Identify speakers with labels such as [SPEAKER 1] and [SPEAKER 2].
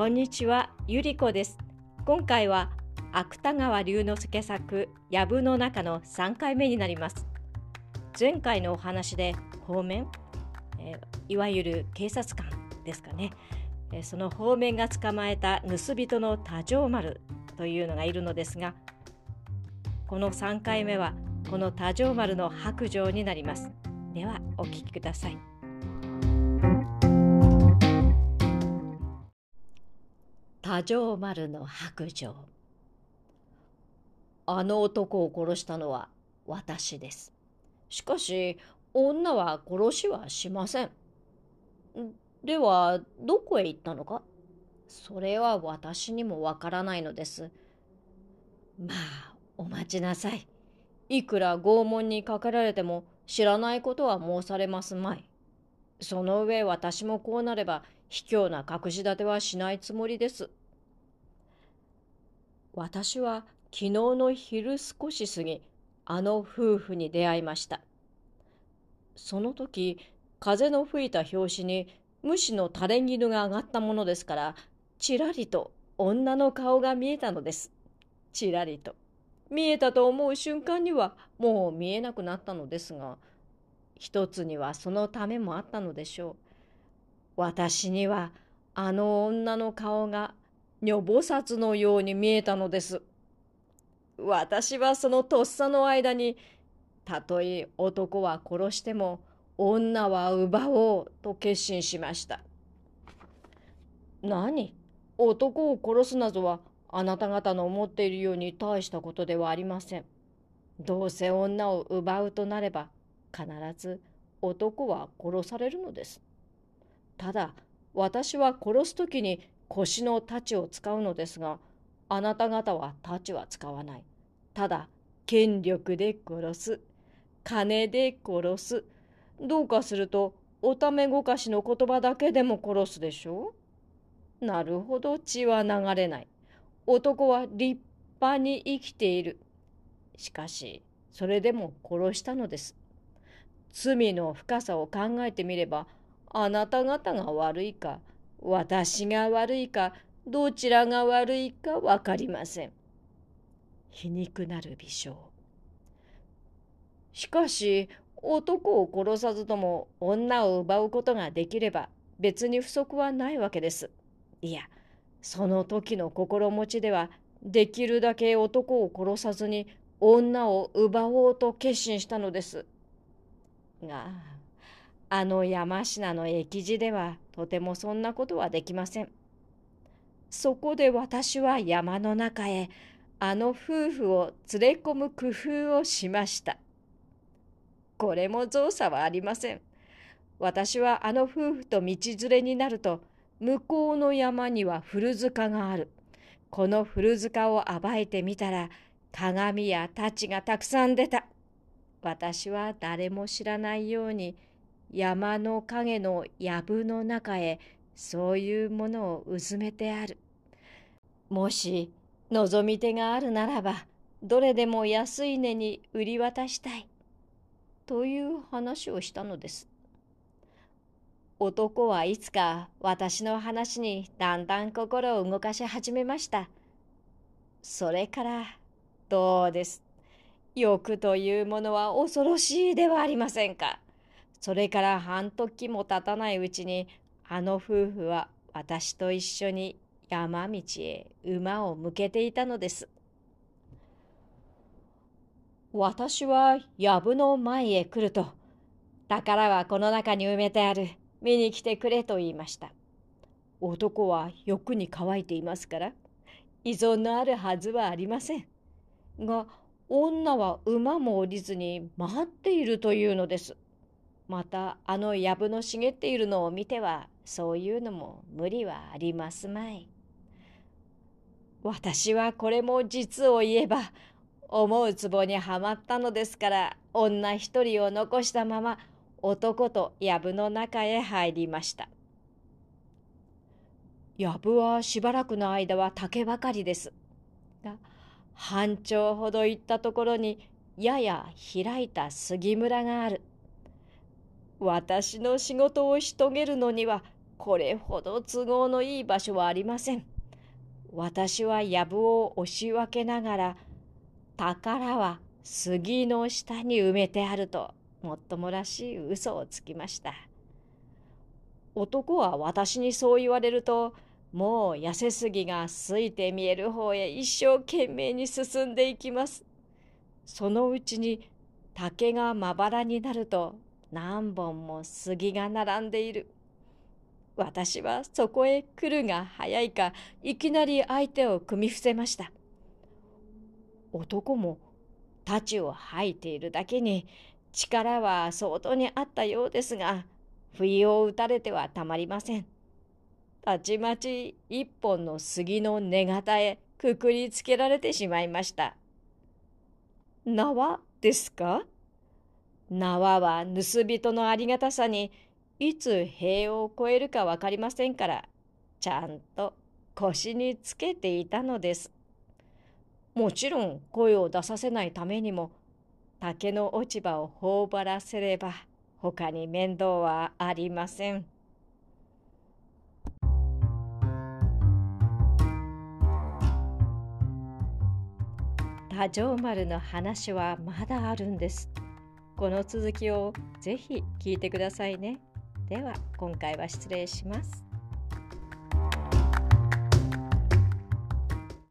[SPEAKER 1] こんにちは、ゆりこです。今回は芥川龍之介作「藪の中」の3回目になります。前回のお話で方面、えー、いわゆる警察官ですかね、えー、その方面が捕まえた盗人の多条丸というのがいるのですがこの3回目はこの多条丸の白状になります。ではお聞きください。多条丸の白状あの男を殺したのは私です。しかし女は殺しはしません。ではどこへ行ったのか？それは私にもわからないのです。まあお待ちなさい。いくら拷問にかけられても知らないことは申されますまい。その上私もこうなれば卑怯な隠し立てはしないつもりです。私は昨日の昼少し過ぎ、あの夫婦に出会いました。その時、風の吹いた拍子に虫の垂れ絹が上がったものですから、ちらりと女の顔が見えたのです。ちらりと。見えたと思う瞬間にはもう見えなくなったのですが、一つにはそのためもあったのでしょう。私にはあの女の顔が女菩薩のように見えたのです。私はそのとっさの間に、たとえ男は殺しても女は奪おうと決心しました。何？男を殺すなどはあなた方の思っているように大したことではありません。どうせ女を奪うとなれば必ず男は殺されるのです。ただ私は殺す時に腰の太刀を使うのですがあなた方は太刀は使わない。ただ権力で殺す。金で殺す。どうかするとおためごかしの言葉だけでも殺すでしょう。なるほど血は流れない。男は立派に生きている。しかしそれでも殺したのです。罪の深さを考えてみればあなた方が悪いか私が悪いかどちらが悪いか分かりません皮肉なる微笑しかし男を殺さずとも女を奪うことができれば別に不足はないわけです。いやその時の心持ちではできるだけ男を殺さずに女を奪おうと決心したのです。があの山科の駅地ではとてもそんなことはできません。そこで私は山の中へあの夫婦を連れ込む工夫をしました。これも造作はありません。私はあの夫婦と道連れになると、向こうの山には古塚がある。この古塚を暴いてみたら、鏡や太刀がたくさん出た。私は誰も知らないように、山の影の藪の中へそういうものをうずめてある。もし望み手があるならば、どれでも安い値に売り渡したい。という話をしたのです。男はいつか私の話にだんだん心を動かし始めました。それからどうです。欲というものは恐ろしいではありませんか。それから半時も経たないうちにあの夫婦は私と一緒に山道へ馬を向けていたのです。私は藪の前へ来ると、宝はこの中に埋めてある。見に来てくれと言いました。男は欲に乾いていますから、依存のあるはずはありません。が、女は馬も降りずに待っているというのです。また、あの藪の茂っているのを見ては、そういうのも無理はありますまい。私はこれも実を言えば、思う壺にはまったのですから女一人を残したまま男と藪の中へ入りました。藪はしばらくの間は竹ばかりです。が半丁ほど行ったところにやや開いた杉村がある。私の仕事をし遂げるのにはこれほど都合のいい場所はありません。私は藪を押し分けながら、宝は杉の下に埋めてあると、もっともらしい嘘をつきました。男は私にそう言われると、もう痩せすぎがすいて見える方へ一生懸命に進んでいきます。そのうちに竹がまばらになると何本も杉が並んでいる。私はそこへ来るが早いかいきなり相手を組み伏せました。男も太刀を吐いているだけに力は相当にあったようですが不意を打たれてはたまりません。たちまち一本の杉の根型へくくりつけられてしまいました。縄ですか？縄は盗人のありがたさにいつ塀を越えるか分かりませんからちゃんと腰につけていたのです。もちろん声を出させないためにも竹の落ち葉を頬張らせれば他に面倒はありません。多条丸の話はまだあるんです。この続きをぜひ聞いてくださいね。では今回は失礼します。